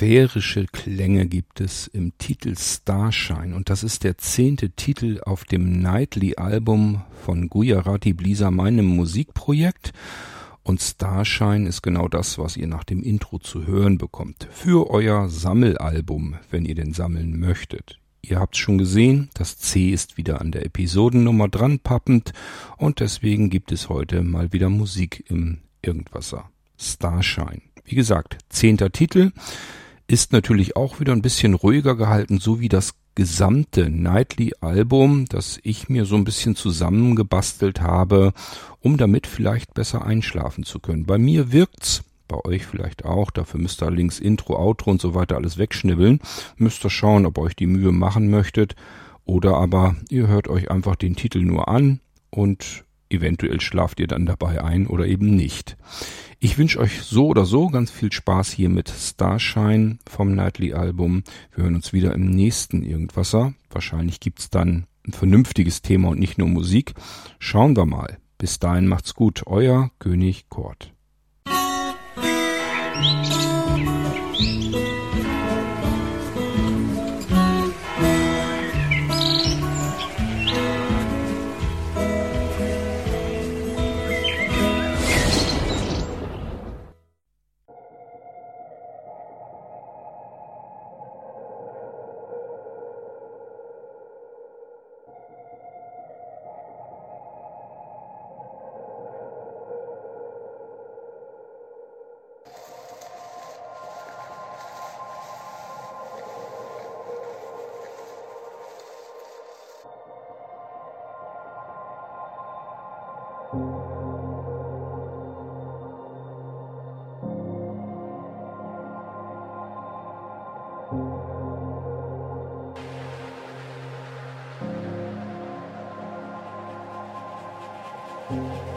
sphärische Klänge gibt es im Titel Starshine und das ist der zehnte Titel auf dem Nightly-Album von Gujarati Blisa, meinem Musikprojekt. Und Starshine ist genau das, was ihr nach dem Intro zu hören bekommt. Für euer Sammelalbum, wenn ihr den sammeln möchtet. Ihr habt's schon gesehen, das C ist wieder an der Episodennummer dran pappend und deswegen gibt es heute mal wieder Musik im Irgendwasser. Starshine. Wie gesagt, zehnter Titel ist natürlich auch wieder ein bisschen ruhiger gehalten, so wie das gesamte Nightly-Album, das ich mir so ein bisschen zusammengebastelt habe, um damit vielleicht besser einschlafen zu können. Bei mir wirkt's, bei euch vielleicht auch, dafür müsst ihr links Intro, Outro und so weiter alles wegschnibbeln. Müsst ihr schauen, ob ihr euch die Mühe machen möchtet. Oder aber ihr hört euch einfach den Titel nur an und eventuell schlaft ihr dann dabei ein oder eben nicht. Ich wünsche euch so oder so ganz viel Spaß hier mit Starshine vom Nightly Album. Wir hören uns wieder im nächsten Irgendwasser. Wahrscheinlich gibt's dann ein vernünftiges Thema und nicht nur Musik. Schauen wir mal. Bis dahin macht's gut. Euer König thank you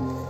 you.